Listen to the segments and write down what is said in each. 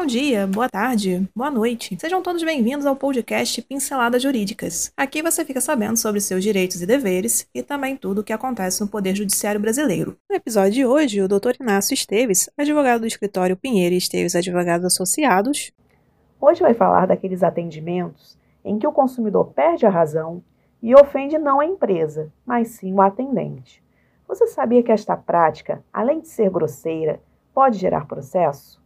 Bom dia, boa tarde, boa noite. Sejam todos bem-vindos ao podcast Pinceladas Jurídicas. Aqui você fica sabendo sobre seus direitos e deveres e também tudo o que acontece no Poder Judiciário Brasileiro. No episódio de hoje, o Dr. Inácio Esteves, advogado do escritório Pinheiro e Esteves Advogados Associados, hoje vai falar daqueles atendimentos em que o consumidor perde a razão e ofende não a empresa, mas sim o atendente. Você sabia que esta prática, além de ser grosseira, pode gerar processo?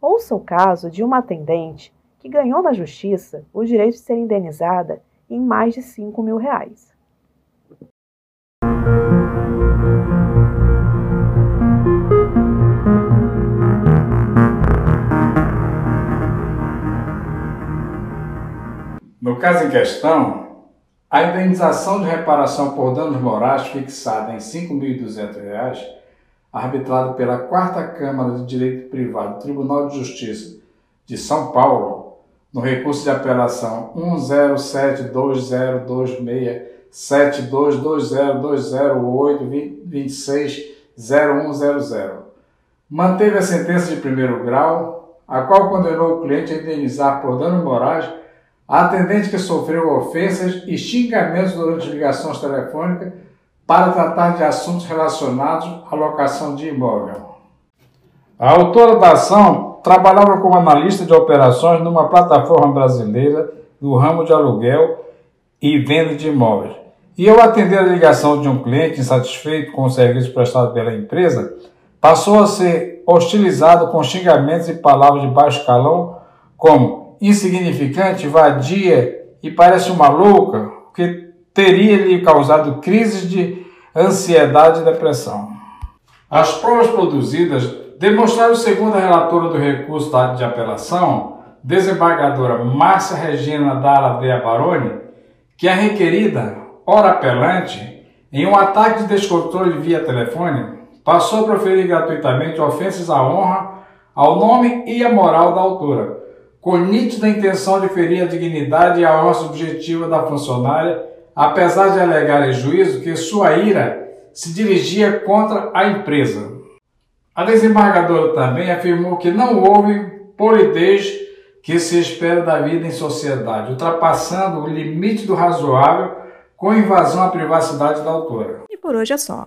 Ouça o caso de uma atendente que ganhou na justiça o direito de ser indenizada em mais de 5 mil reais. No caso em questão, a indenização de reparação por danos morais fixada em R$ 5.200 arbitrado pela Quarta Câmara de Direito Privado do Tribunal de Justiça de São Paulo, no recurso de apelação 1072026720208260100, manteve a sentença de primeiro grau, a qual condenou o cliente a indenizar por dano morais a atendente que sofreu ofensas e xingamentos durante ligações telefônicas para tratar de assuntos relacionados à locação de imóvel. A autora da ação trabalhava como analista de operações numa plataforma brasileira do ramo de aluguel e venda de imóveis. E ao atender a ligação de um cliente insatisfeito com o serviço prestado pela empresa, passou a ser hostilizado com xingamentos e palavras de baixo calão, como insignificante, vadia e parece uma louca, que teria lhe causado crises de ansiedade e depressão. As provas produzidas demonstraram, segundo a relatora do recurso de apelação, desembargadora Márcia Regina Dalla Baroni, que a requerida, ora apelante, em um ataque de descontrole via telefone, passou a proferir gratuitamente ofensas à honra, ao nome e à moral da autora, com nítida intenção de ferir a dignidade e a honra subjetiva da funcionária apesar de alegar em juízo que sua ira se dirigia contra a empresa. A desembargadora também afirmou que não houve polidez que se espera da vida em sociedade, ultrapassando o limite do razoável com invasão à privacidade da autora. E por hoje é só.